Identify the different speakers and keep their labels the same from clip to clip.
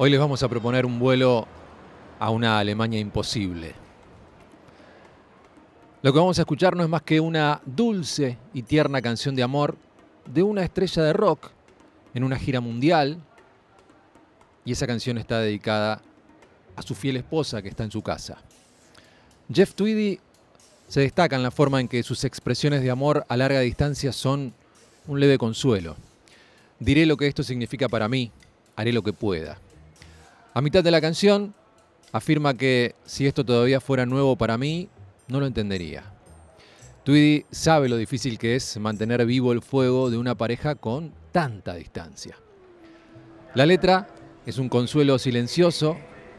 Speaker 1: Hoy les vamos a proponer un vuelo a una Alemania imposible. Lo que vamos a escuchar no es más que una dulce y tierna canción de amor de una estrella de rock en una gira mundial. Y esa canción está dedicada a su fiel esposa que está en su casa. Jeff Tweedy se destaca en la forma en que sus expresiones de amor a larga distancia son un leve consuelo. Diré lo que esto significa para mí, haré lo que pueda. A mitad de la canción afirma que si esto todavía fuera nuevo para mí, no lo entendería. Tweedy sabe lo difícil que es mantener vivo el fuego de una pareja con tanta distancia. La letra es un consuelo silencioso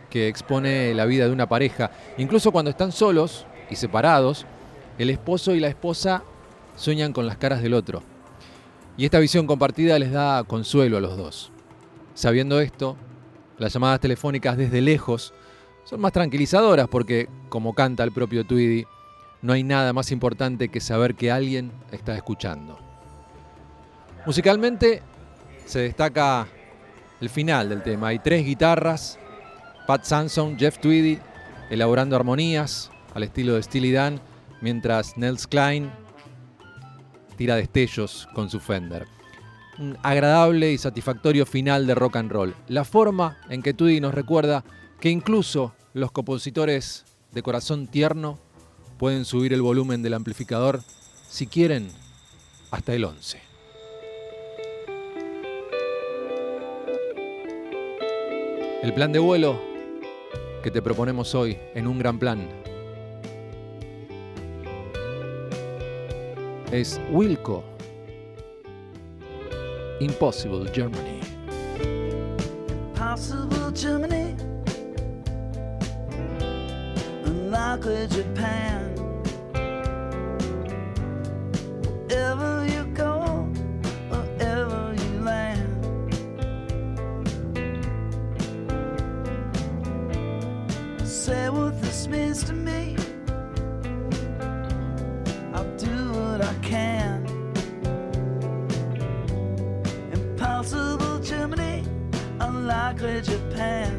Speaker 1: que expone la vida de una pareja. Incluso cuando están solos y separados, el esposo y la esposa sueñan con las caras del otro. Y esta visión compartida les da consuelo a los dos. Sabiendo esto, las llamadas telefónicas desde lejos son más tranquilizadoras porque, como canta el propio Tweedy, no hay nada más importante que saber que alguien está escuchando. Musicalmente se destaca el final del tema. Hay tres guitarras, Pat Sanson, Jeff Tweedy, elaborando armonías al estilo de Steely Dan, mientras Nels Klein tira destellos con su Fender. Un agradable y satisfactorio final de rock and roll. La forma en que Tweedy nos recuerda que incluso los compositores de corazón tierno pueden subir el volumen del amplificador si quieren hasta el 11. El plan de vuelo que te proponemos hoy en un gran plan es Wilco Impossible Germany.
Speaker 2: Possible Germany, unlikely Japan. Wherever you go, wherever you land. Say what this means to me. Unlikely Japan.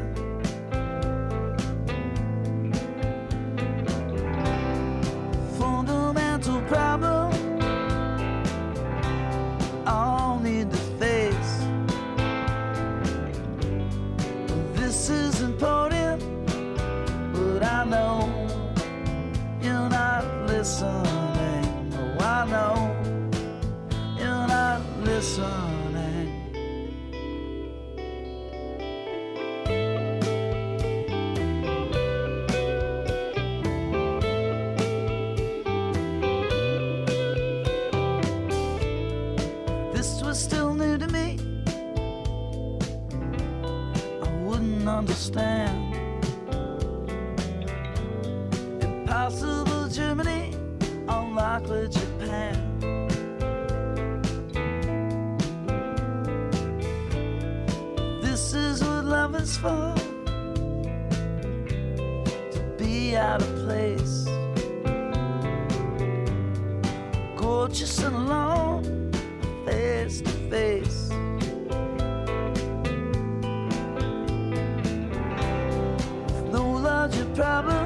Speaker 2: Fundamental problem. All need to face. This is important, but I know you're not listening. Oh, I know you're not listening. Understand. Impossible Germany, unlikely Japan. This is what love is for. To be out of place. Gorgeous and alone, face to problem